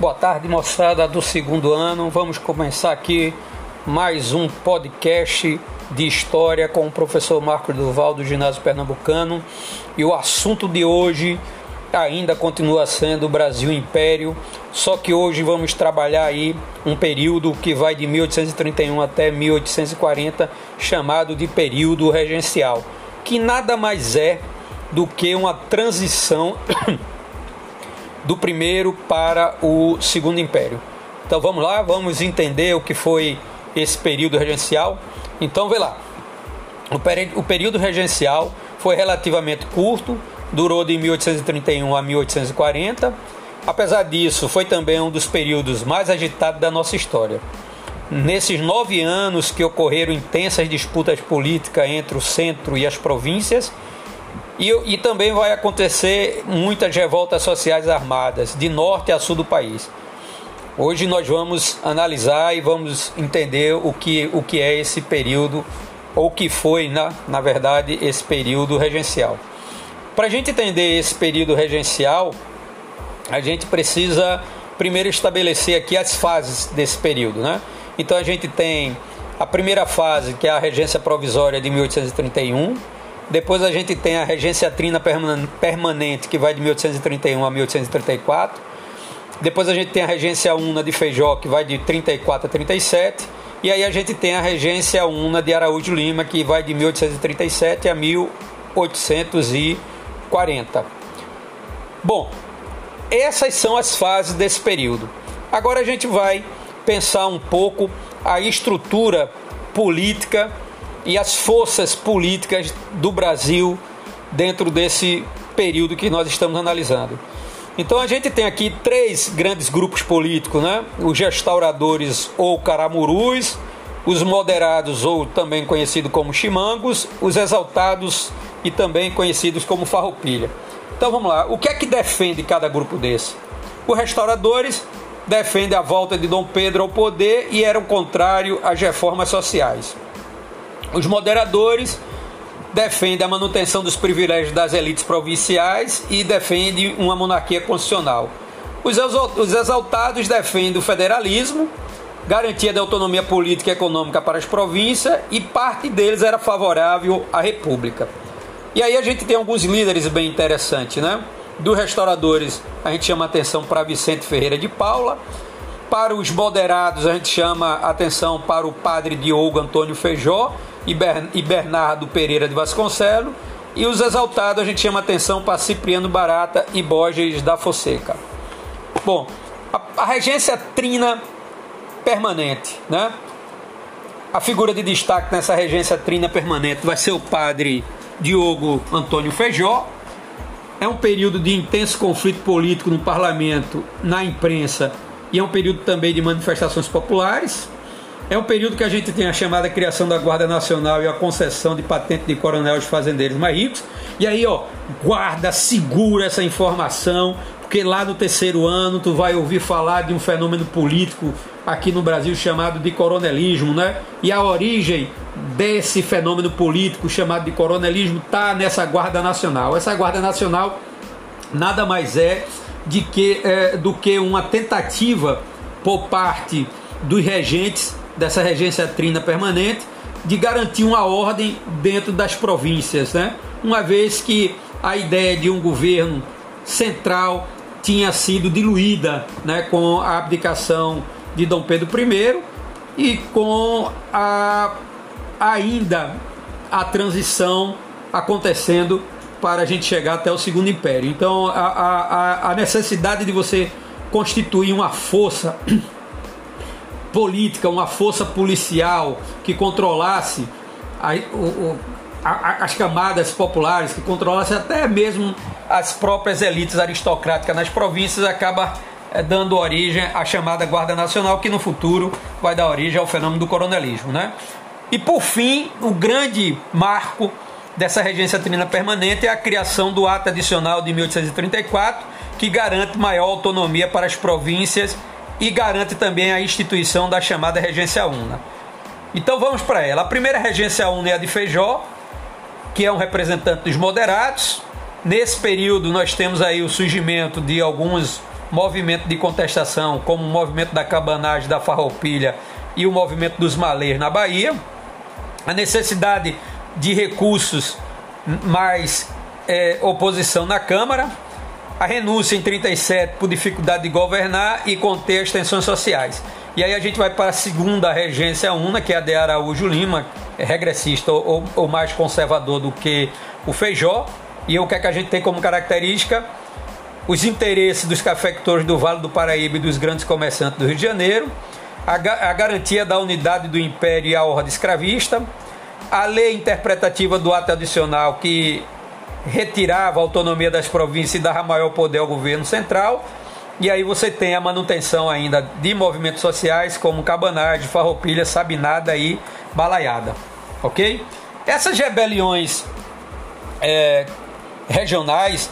Boa tarde, moçada do segundo ano. Vamos começar aqui mais um podcast de história com o professor Marco Duval do Ginásio Pernambucano. E o assunto de hoje ainda continua sendo o Brasil Império, só que hoje vamos trabalhar aí um período que vai de 1831 até 1840, chamado de período regencial, que nada mais é do que uma transição do primeiro para o segundo império. Então vamos lá, vamos entender o que foi esse período regencial. Então vê lá, o período regencial foi relativamente curto, durou de 1831 a 1840. Apesar disso, foi também um dos períodos mais agitados da nossa história. Nesses nove anos que ocorreram intensas disputas políticas entre o centro e as províncias, e, e também vai acontecer muitas revoltas sociais armadas, de norte a sul do país. Hoje nós vamos analisar e vamos entender o que, o que é esse período, ou o que foi, na, na verdade, esse período regencial. Para a gente entender esse período regencial, a gente precisa primeiro estabelecer aqui as fases desse período. Né? Então a gente tem a primeira fase, que é a regência provisória de 1831, depois a gente tem a regência trina permanente, que vai de 1831 a 1834. Depois a gente tem a regência una de Feijó, que vai de 34 a 37. E aí a gente tem a regência una de Araújo Lima, que vai de 1837 a 1840. Bom, essas são as fases desse período. Agora a gente vai pensar um pouco a estrutura política e as forças políticas do Brasil dentro desse período que nós estamos analisando. Então a gente tem aqui três grandes grupos políticos, né? Os restauradores ou caramurus, os moderados ou também conhecidos como chimangos, os exaltados e também conhecidos como farroupilha. Então vamos lá, o que é que defende cada grupo desse? Os restauradores defendem a volta de Dom Pedro ao poder e eram contrário às reformas sociais. Os moderadores defendem a manutenção dos privilégios das elites provinciais e defendem uma monarquia constitucional. Os exaltados defendem o federalismo, garantia da autonomia política e econômica para as províncias e parte deles era favorável à república. E aí a gente tem alguns líderes bem interessantes, né? Dos restauradores, a gente chama atenção para Vicente Ferreira de Paula. Para os moderados, a gente chama atenção para o padre Diogo Antônio Feijó e Bernardo Pereira de Vasconcelos. E os exaltados a gente chama atenção para Cipriano Barata e Borges da Fonseca. Bom, a, a regência trina permanente, né? A figura de destaque nessa regência trina permanente vai ser o padre Diogo Antônio Feijó. É um período de intenso conflito político no parlamento, na imprensa, e é um período também de manifestações populares. É um período que a gente tem a chamada criação da Guarda Nacional e a concessão de patente de coronel aos fazendeiros mais ricos. E aí, ó, guarda, segura essa informação, porque lá no terceiro ano tu vai ouvir falar de um fenômeno político aqui no Brasil chamado de coronelismo, né? E a origem desse fenômeno político chamado de coronelismo tá nessa Guarda Nacional. Essa Guarda Nacional nada mais é, de que, é, do que uma tentativa por parte dos regentes dessa regência trina permanente de garantir uma ordem dentro das províncias, né? uma vez que a ideia de um governo central tinha sido diluída né, com a abdicação de Dom Pedro I e com a, ainda a transição acontecendo para a gente chegar até o Segundo Império. Então, a, a, a necessidade de você constituir uma força política, uma força policial que controlasse a, o, a, as camadas populares, que controlasse até mesmo as próprias elites aristocráticas nas províncias, acaba é, dando origem à chamada Guarda Nacional, que no futuro vai dar origem ao fenômeno do coronelismo. Né? E por fim, o grande marco dessa regência trina permanente é a criação do Ato Adicional de 1834, que garante maior autonomia para as províncias e garante também a instituição da chamada Regência Una. Então vamos para ela. A primeira Regência Una é a de Feijó, que é um representante dos moderados. Nesse período nós temos aí o surgimento de alguns movimento de contestação, como o movimento da cabanagem, da farroupilha e o movimento dos malês na Bahia, a necessidade de recursos mais é, oposição na Câmara, a renúncia em 37 por dificuldade de governar e conter as tensões sociais. E aí a gente vai para a segunda regência una, que é a de Araújo Lima, é regressista ou, ou mais conservador do que o Feijó. E o que é que a gente tem como característica? Os interesses dos cafeicultores do Vale do Paraíba e dos grandes comerciantes do Rio de Janeiro, a, a garantia da unidade do império e a ordem escravista, a lei interpretativa do ato adicional que retirava a autonomia das províncias e dava maior poder ao governo central. E aí você tem a manutenção ainda de movimentos sociais como cabanagem, farroupilha, sabinada e balaiada. Ok? Essas rebeliões é, regionais,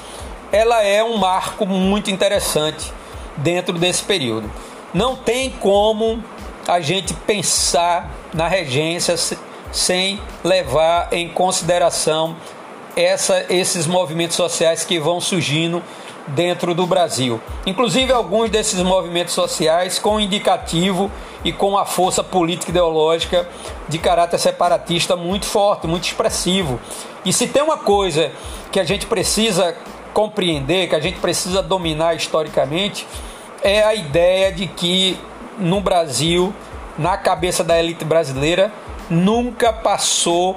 ela é um marco muito interessante dentro desse período. Não tem como a gente pensar na regência sem levar em consideração essa, esses movimentos sociais que vão surgindo dentro do Brasil. Inclusive alguns desses movimentos sociais com indicativo e com a força política ideológica de caráter separatista muito forte, muito expressivo. E se tem uma coisa que a gente precisa compreender, que a gente precisa dominar historicamente, é a ideia de que no Brasil, na cabeça da elite brasileira, nunca passou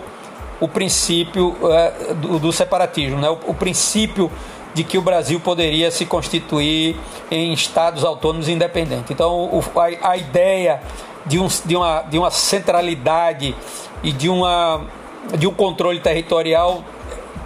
o princípio é, do, do, separatismo, né? o, o princípio de que o Brasil poderia se constituir em estados autônomos independentes. Então, o, a, a, ideia de, um, de, uma, de uma centralidade e de, uma, de um controle territorial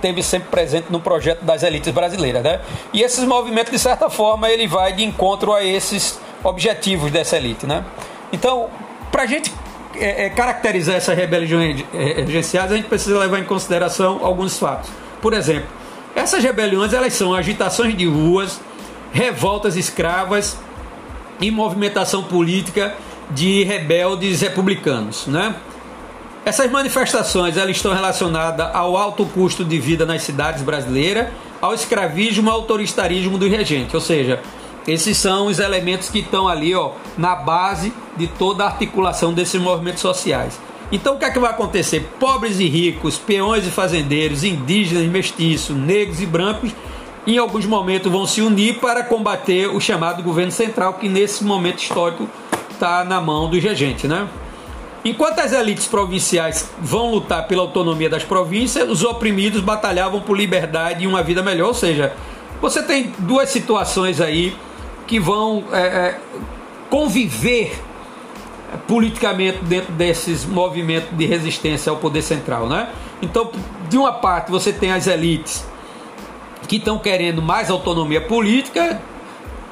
teve sempre presente no projeto das elites brasileiras, né? E esses movimentos, de certa forma, ele vai de encontro a esses objetivos dessa elite, né? Então, para a gente é, é, caracterizar essas rebeliões regenciais, a gente precisa levar em consideração alguns fatos. Por exemplo, essas rebeliões elas são agitações de ruas, revoltas escravas e movimentação política de rebeldes republicanos, né? Essas manifestações elas estão relacionadas ao alto custo de vida nas cidades brasileiras, ao escravismo, ao autoritarismo do regente, ou seja, esses são os elementos que estão ali ó, na base de toda a articulação desses movimentos sociais. Então o que é que vai acontecer? Pobres e ricos, peões e fazendeiros, indígenas, mestiços, negros e brancos, em alguns momentos vão se unir para combater o chamado governo central, que nesse momento histórico está na mão do regente, né? Enquanto as elites provinciais vão lutar pela autonomia das províncias, os oprimidos batalhavam por liberdade e uma vida melhor. Ou seja, você tem duas situações aí que vão é, é, conviver politicamente dentro desses movimentos de resistência ao poder central, né? Então, de uma parte você tem as elites que estão querendo mais autonomia política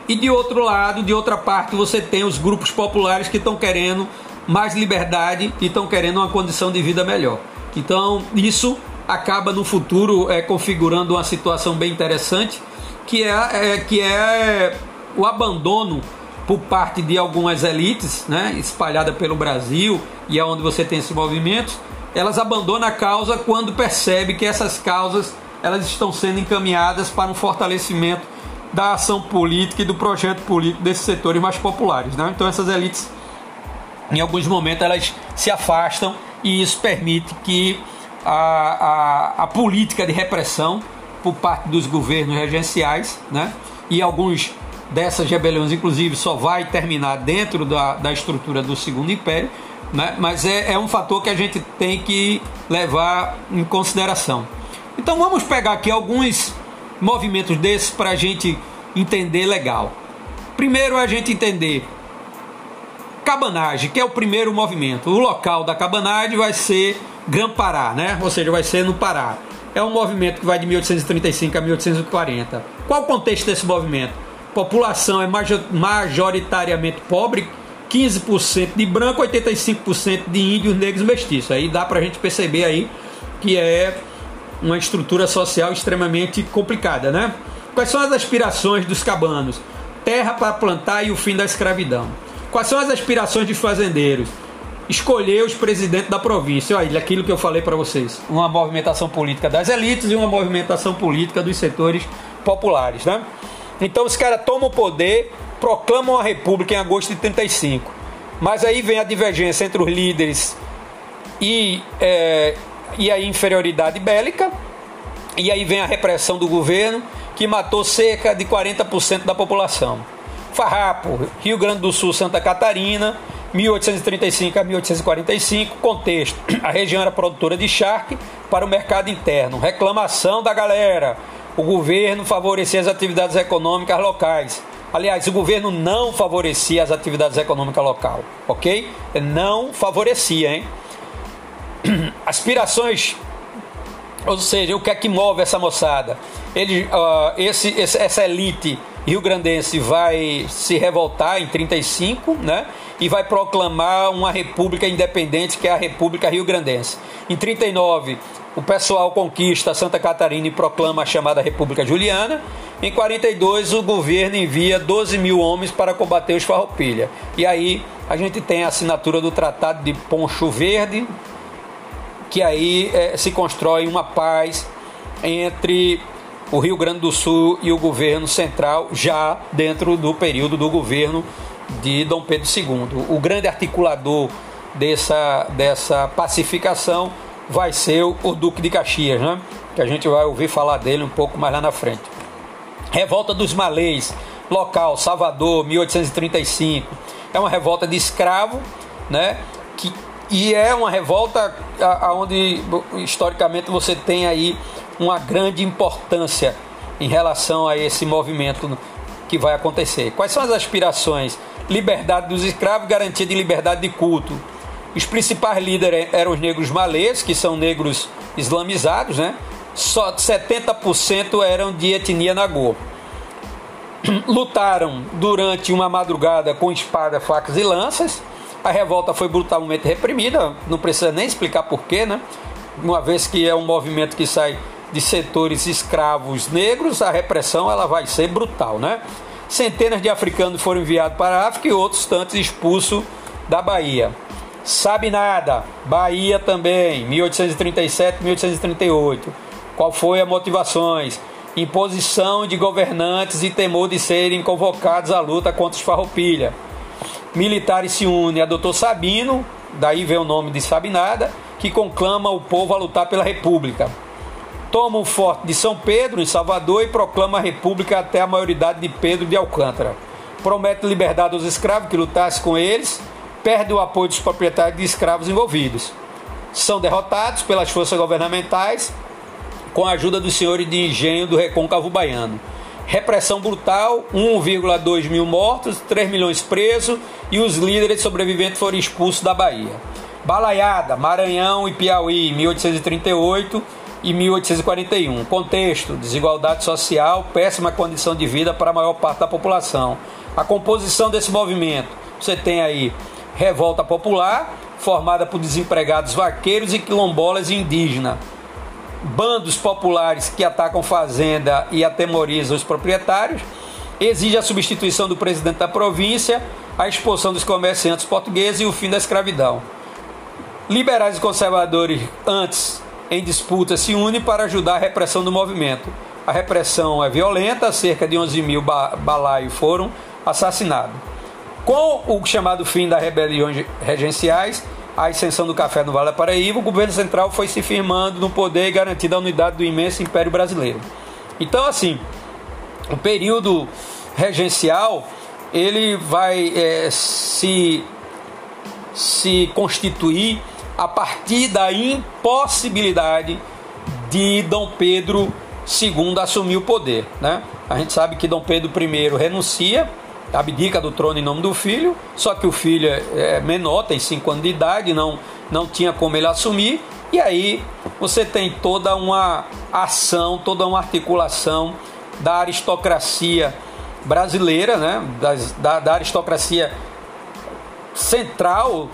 e de outro lado, de outra parte, você tem os grupos populares que estão querendo mais liberdade e estão querendo uma condição de vida melhor. Então, isso acaba no futuro é, configurando uma situação bem interessante, que é, é que é o abandono por parte de algumas elites, né, espalhada pelo Brasil e é onde você tem esses movimentos, elas abandonam a causa quando percebe que essas causas elas estão sendo encaminhadas para um fortalecimento da ação política e do projeto político desses setores mais populares. Né? Então essas elites, em alguns momentos, elas se afastam e isso permite que a, a, a política de repressão por parte dos governos regenciais né? e alguns dessas rebeliões, inclusive, só vai terminar dentro da, da estrutura do Segundo Império, né? mas é, é um fator que a gente tem que levar em consideração. Então vamos pegar aqui alguns movimentos desses para a gente entender legal. Primeiro a gente entender cabanagem, que é o primeiro movimento. O local da cabanagem vai ser Grã-Pará, né? Ou seja, vai ser no Pará. É um movimento que vai de 1835 a 1840. Qual o contexto desse movimento? População é majoritariamente pobre, 15% de branco, 85% de índios, negros mestiços. Aí dá para a gente perceber aí que é uma estrutura social extremamente complicada, né? Quais são as aspirações dos cabanos? Terra para plantar e o fim da escravidão. Quais são as aspirações dos fazendeiros? Escolher os presidentes da província. Olha, aquilo que eu falei para vocês. Uma movimentação política das elites e uma movimentação política dos setores populares, né? Então os caras tomam o poder, proclamam a república em agosto de 35. Mas aí vem a divergência entre os líderes e, é, e a inferioridade bélica, e aí vem a repressão do governo, que matou cerca de 40% da população. Farrapo, Rio Grande do Sul, Santa Catarina, 1835 a 1845. Contexto: a região era produtora de charque para o mercado interno. Reclamação da galera: o governo favorecia as atividades econômicas locais. Aliás, o governo não favorecia as atividades econômicas local, ok? Não favorecia, hein? Aspirações, ou seja, o que é que move essa moçada? Ele, uh, esse, esse, essa elite rio-grandense vai se revoltar em 35, né? E vai proclamar uma república independente, que é a República Rio-Grandense. Em 39, o pessoal conquista Santa Catarina e proclama a chamada República Juliana. Em 42, o governo envia 12 mil homens para combater os Farroupilha. E aí a gente tem a assinatura do Tratado de Poncho Verde, que aí é, se constrói uma paz entre o Rio Grande do Sul e o governo central, já dentro do período do governo de Dom Pedro II. O grande articulador dessa, dessa pacificação vai ser o Duque de Caxias, né? que a gente vai ouvir falar dele um pouco mais lá na frente. Revolta dos Malês, local, Salvador, 1835. É uma revolta de escravo, né? Que, e é uma revolta onde historicamente você tem aí uma grande importância em relação a esse movimento que vai acontecer. Quais são as aspirações? Liberdade dos escravos, garantia de liberdade de culto. Os principais líderes eram os negros malês, que são negros islamizados, né? Só 70% eram de etnia nagô. Lutaram durante uma madrugada com espada, facas e lanças. A revolta foi brutalmente reprimida, não precisa nem explicar porquê, né? Uma vez que é um movimento que sai de setores escravos negros, a repressão ela vai ser brutal, né? Centenas de africanos foram enviados para a África e outros tantos expulsos da Bahia. Sabe nada, Bahia também, 1837, 1838. Qual foi as motivações? Imposição de governantes e temor de serem convocados à luta contra os farroupilha. Militares se unem a Doutor Sabino, daí vem o nome de Sabinada, que conclama o povo a lutar pela República toma o forte de São Pedro, em Salvador, e proclama a república até a maioridade de Pedro de Alcântara. Promete liberdade aos escravos que lutassem com eles, perde o apoio dos proprietários de escravos envolvidos. São derrotados pelas forças governamentais com a ajuda dos senhores de engenho do recôncavo baiano. Repressão brutal, 1,2 mil mortos, 3 milhões presos e os líderes sobreviventes foram expulsos da Bahia. Balaiada, Maranhão e Piauí, 1838 e 1841. Contexto: desigualdade social, péssima condição de vida para a maior parte da população. A composição desse movimento: você tem aí revolta popular, formada por desempregados vaqueiros e quilombolas indígenas. Bandos populares que atacam fazenda e atemorizam os proprietários. Exige a substituição do presidente da província, a expulsão dos comerciantes portugueses e o fim da escravidão. Liberais e conservadores antes em disputa se une para ajudar a repressão do movimento. A repressão é violenta, cerca de 11 mil ba balaios foram assassinados. Com o chamado fim das rebeliões regenciais, a ascensão do café no Vale do Paraíba, o governo central foi se firmando no poder e garantindo a unidade do imenso Império Brasileiro. Então, assim, o período regencial ele vai é, se, se constituir a partir da impossibilidade de Dom Pedro II assumir o poder. Né? A gente sabe que Dom Pedro I renuncia, abdica do trono em nome do filho, só que o filho é menor, tem 5 anos de idade, não, não tinha como ele assumir, e aí você tem toda uma ação, toda uma articulação da aristocracia brasileira, né? da, da aristocracia central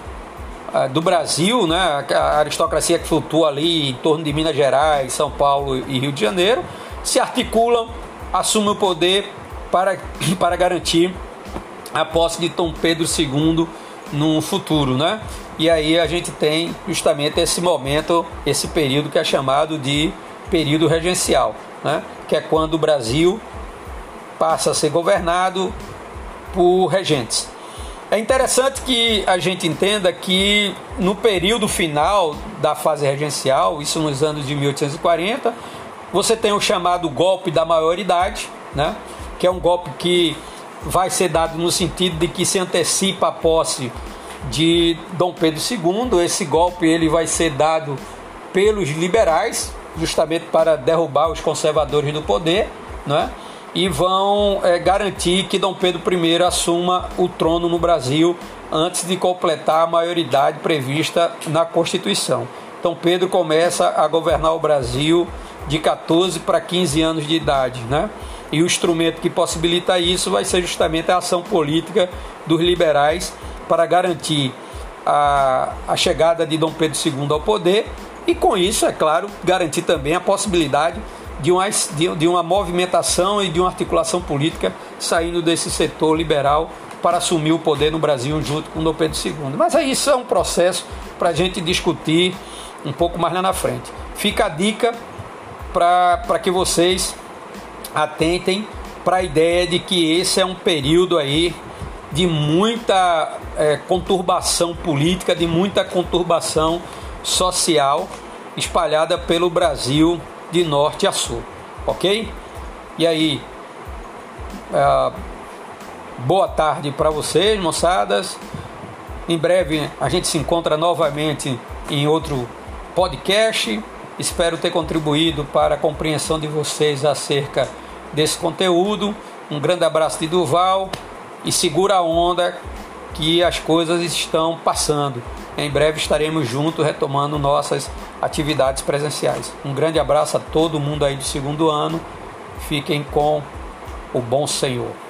ah, do Brasil, né, a aristocracia que flutua ali em torno de Minas Gerais, São Paulo e Rio de Janeiro, se articulam, assumem o poder para, para garantir a posse de Dom Pedro II no futuro, né? E aí a gente tem justamente esse momento, esse período que é chamado de período regencial, né? Que é quando o Brasil passa a ser governado por regentes. É interessante que a gente entenda que no período final da fase regencial, isso nos anos de 1840, você tem o chamado golpe da maioridade, né? que é um golpe que vai ser dado no sentido de que se antecipa a posse de Dom Pedro II. Esse golpe ele vai ser dado pelos liberais, justamente para derrubar os conservadores do poder, né? e vão é, garantir que Dom Pedro I assuma o trono no Brasil antes de completar a maioridade prevista na Constituição. Então Pedro começa a governar o Brasil de 14 para 15 anos de idade, né? E o instrumento que possibilita isso vai ser justamente a ação política dos liberais para garantir a, a chegada de Dom Pedro II ao poder e, com isso, é claro, garantir também a possibilidade de uma, de uma movimentação e de uma articulação política saindo desse setor liberal para assumir o poder no Brasil junto com Dom Pedro II. Mas aí isso é um processo para a gente discutir um pouco mais lá na frente. Fica a dica para que vocês atentem para a ideia de que esse é um período aí de muita é, conturbação política, de muita conturbação social espalhada pelo Brasil de norte a sul, ok? E aí, é, boa tarde para vocês, moçadas. Em breve a gente se encontra novamente em outro podcast. Espero ter contribuído para a compreensão de vocês acerca desse conteúdo. Um grande abraço de Duval e segura a onda que as coisas estão passando. Em breve estaremos juntos retomando nossas atividades presenciais. Um grande abraço a todo mundo aí do segundo ano. Fiquem com o bom Senhor.